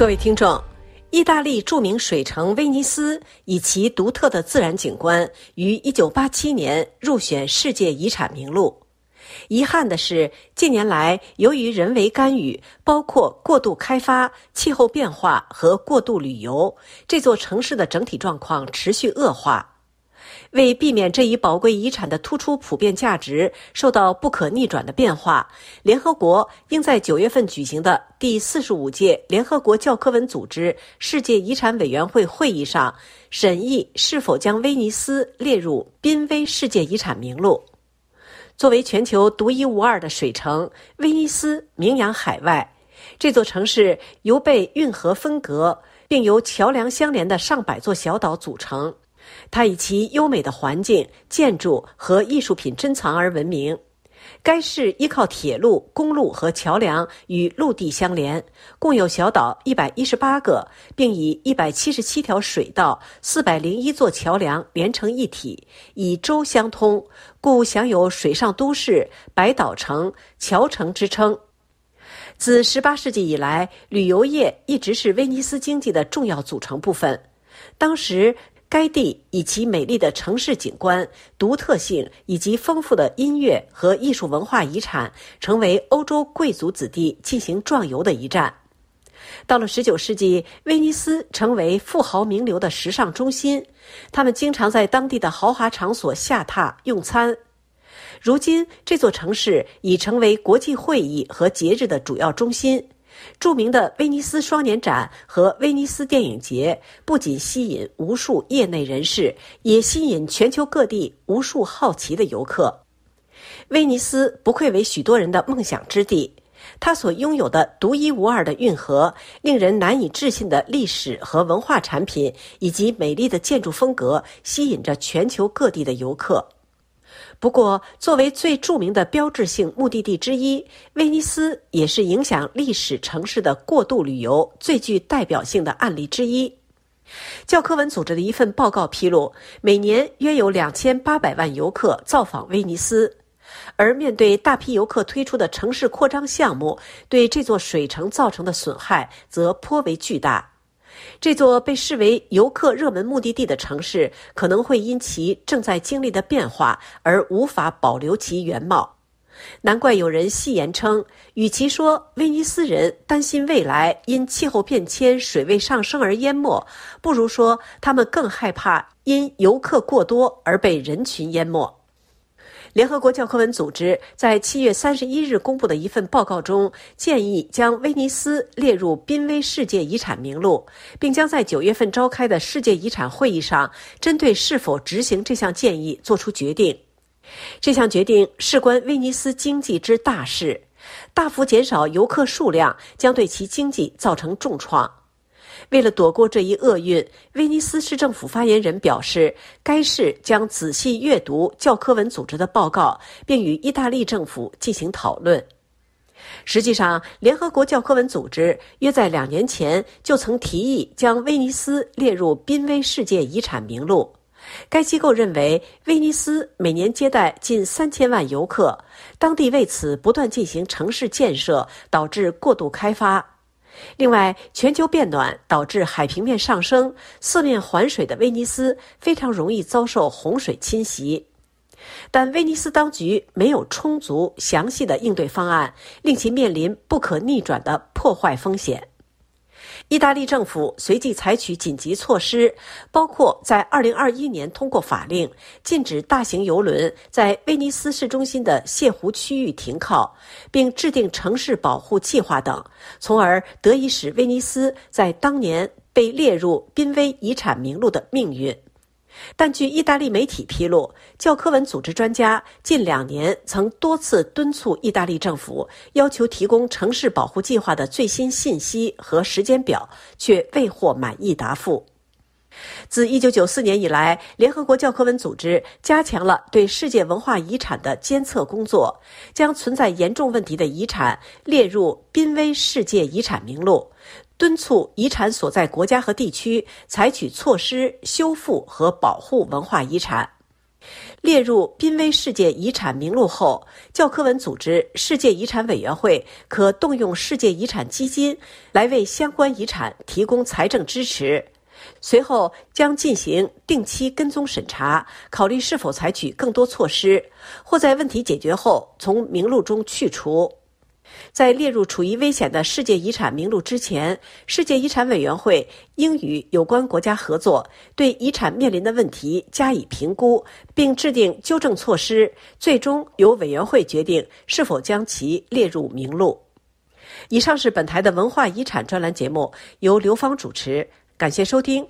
各位听众，意大利著名水城威尼斯以其独特的自然景观，于一九八七年入选世界遗产名录。遗憾的是，近年来由于人为干预，包括过度开发、气候变化和过度旅游，这座城市的整体状况持续恶化。为避免这一宝贵遗产的突出普遍价值受到不可逆转的变化，联合国应在九月份举行的第四十五届联合国教科文组织世界遗产委员会会议上审议是否将威尼斯列入濒危世界遗产名录。作为全球独一无二的水城，威尼斯名扬海外。这座城市由被运河分隔并由桥梁相连的上百座小岛组成。它以其优美的环境、建筑和艺术品珍藏而闻名。该市依靠铁路、公路和桥梁与陆地相连，共有小岛一百一十八个，并以一百七十七条水道、四百零一座桥梁连成一体，以舟相通，故享有“水上都市”、“百岛城”、“桥城”之称。自十八世纪以来，旅游业一直是威尼斯经济的重要组成部分。当时。该地以其美丽的城市景观、独特性以及丰富的音乐和艺术文化遗产，成为欧洲贵族子弟进行壮游的一站。到了19世纪，威尼斯成为富豪名流的时尚中心，他们经常在当地的豪华场所下榻用餐。如今，这座城市已成为国际会议和节日的主要中心。著名的威尼斯双年展和威尼斯电影节不仅吸引无数业内人士，也吸引全球各地无数好奇的游客。威尼斯不愧为许多人的梦想之地，它所拥有的独一无二的运河、令人难以置信的历史和文化产品，以及美丽的建筑风格，吸引着全球各地的游客。不过，作为最著名的标志性目的地之一，威尼斯也是影响历史城市的过度旅游最具代表性的案例之一。教科文组织的一份报告披露，每年约有两千八百万游客造访威尼斯，而面对大批游客推出的城市扩张项目，对这座水城造成的损害则颇为巨大。这座被视为游客热门目的地的城市，可能会因其正在经历的变化而无法保留其原貌。难怪有人戏言称，与其说威尼斯人担心未来因气候变迁、水位上升而淹没，不如说他们更害怕因游客过多而被人群淹没。联合国教科文组织在七月三十一日公布的一份报告中，建议将威尼斯列入濒危世界遗产名录，并将在九月份召开的世界遗产会议上，针对是否执行这项建议作出决定。这项决定事关威尼斯经济之大事，大幅减少游客数量将对其经济造成重创。为了躲过这一厄运，威尼斯市政府发言人表示，该市将仔细阅读教科文组织的报告，并与意大利政府进行讨论。实际上，联合国教科文组织约在两年前就曾提议将威尼斯列入濒危世界遗产名录。该机构认为，威尼斯每年接待近三千万游客，当地为此不断进行城市建设，导致过度开发。另外，全球变暖导致海平面上升，四面环水的威尼斯非常容易遭受洪水侵袭。但威尼斯当局没有充足详细的应对方案，令其面临不可逆转的破坏风险。意大利政府随即采取紧急措施，包括在2021年通过法令，禁止大型游轮在威尼斯市中心的泻湖区域停靠，并制定城市保护计划等，从而得以使威尼斯在当年被列入濒危遗产名录的命运。但据意大利媒体披露，教科文组织专家近两年曾多次敦促意大利政府要求提供城市保护计划的最新信息和时间表，却未获满意答复。自1994年以来，联合国教科文组织加强了对世界文化遗产的监测工作，将存在严重问题的遗产列入濒危世界遗产名录。敦促遗产所在国家和地区采取措施修复和保护文化遗产。列入濒危世界遗产名录后，教科文组织世界遗产委员会可动用世界遗产基金来为相关遗产提供财政支持。随后将进行定期跟踪审查，考虑是否采取更多措施，或在问题解决后从名录中去除。在列入处于危险的世界遗产名录之前，世界遗产委员会应与有关国家合作，对遗产面临的问题加以评估，并制定纠正措施，最终由委员会决定是否将其列入名录。以上是本台的文化遗产专栏节目，由刘芳主持，感谢收听。